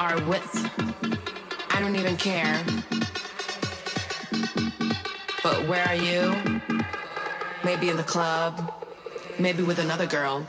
are with. I don't even care. But where are you? Maybe in the club, maybe with another girl.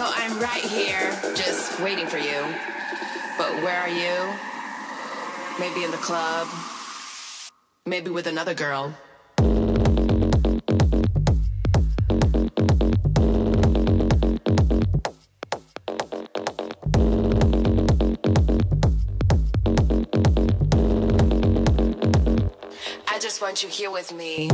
So I'm right here, just waiting for you. But where are you? Maybe in the club Maybe with another girl. I just want you here with me.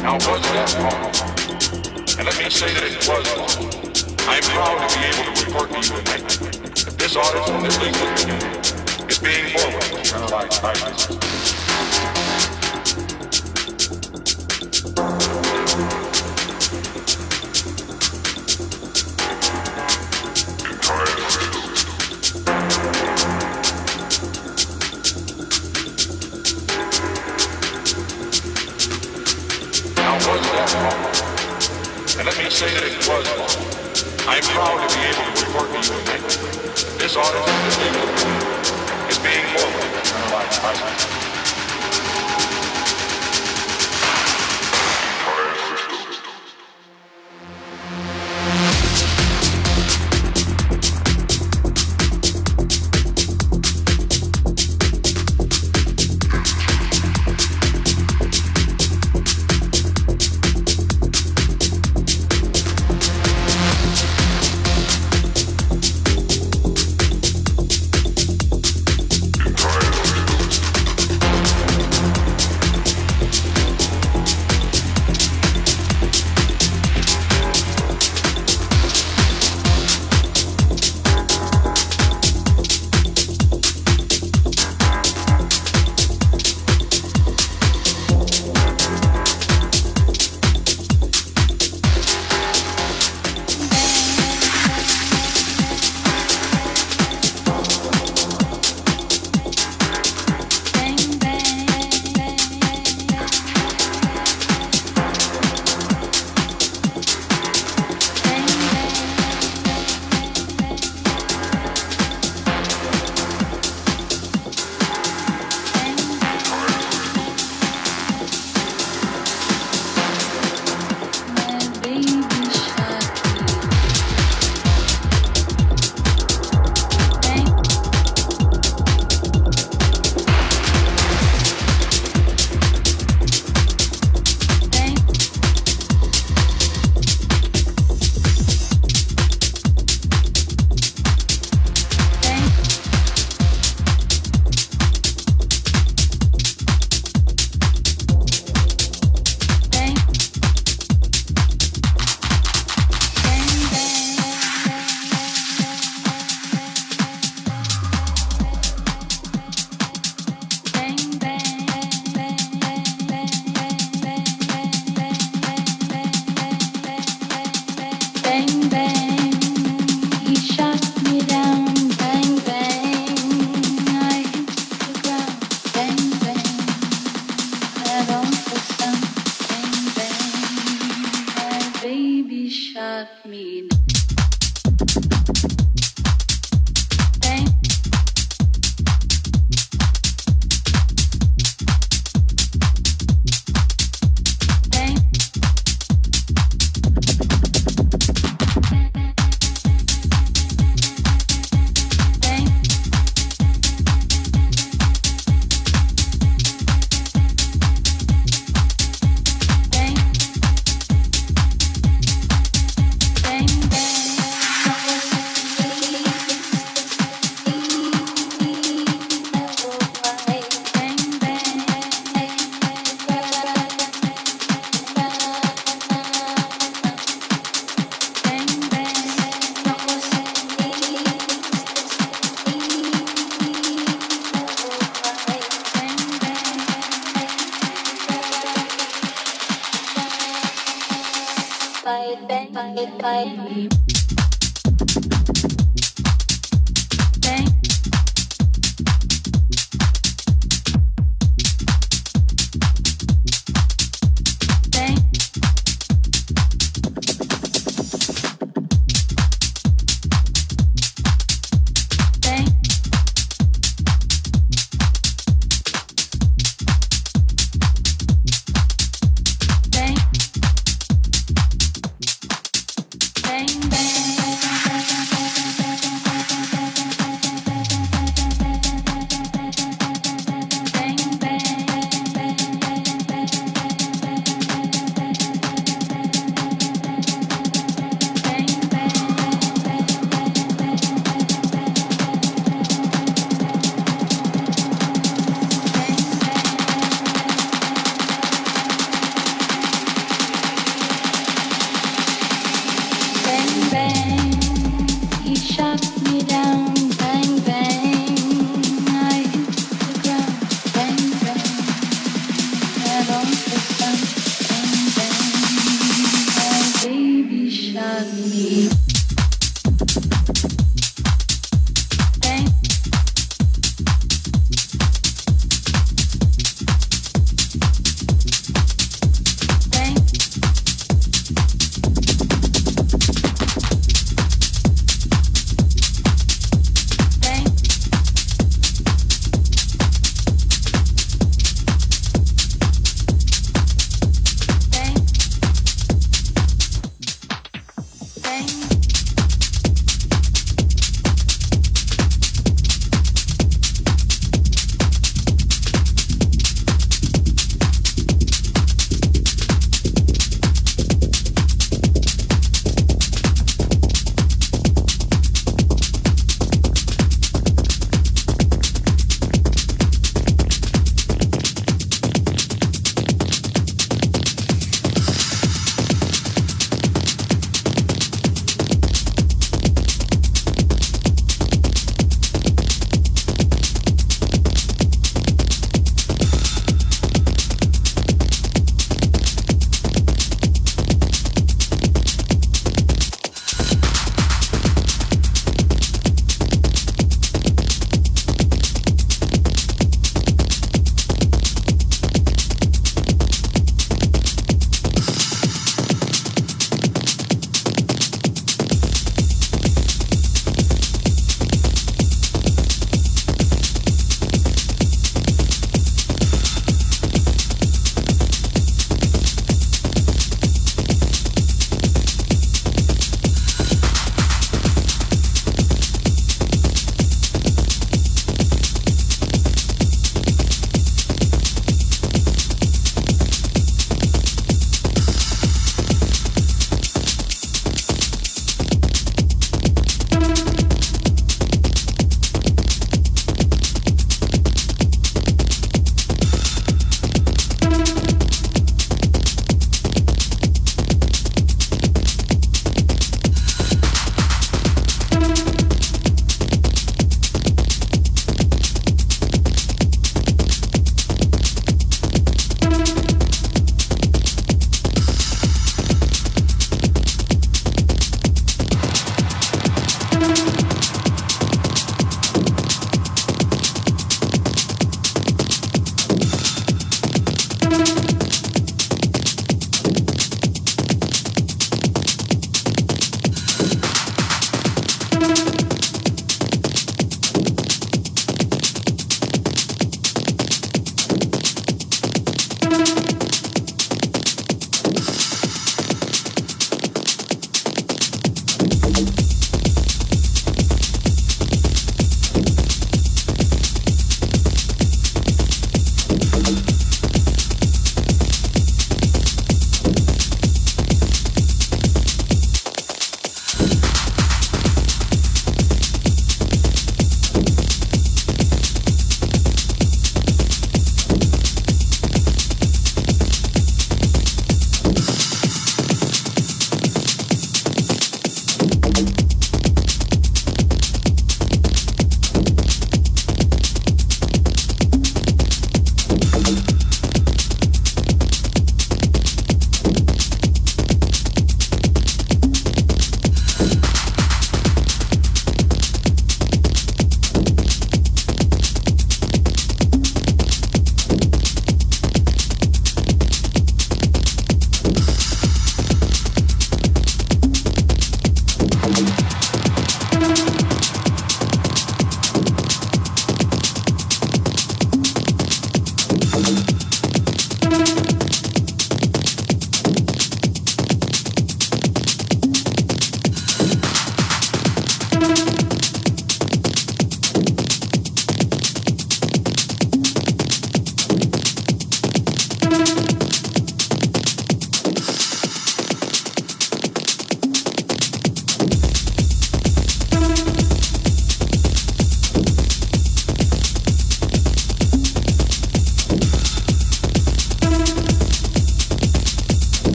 Now was that wrong? And let me say that it was wrong. I'm proud to be able to report to you tonight that this audit and this legal community is being forwarded to our life say that it was. I'm proud to be able to report to you tonight. This audit is being forwarded by the by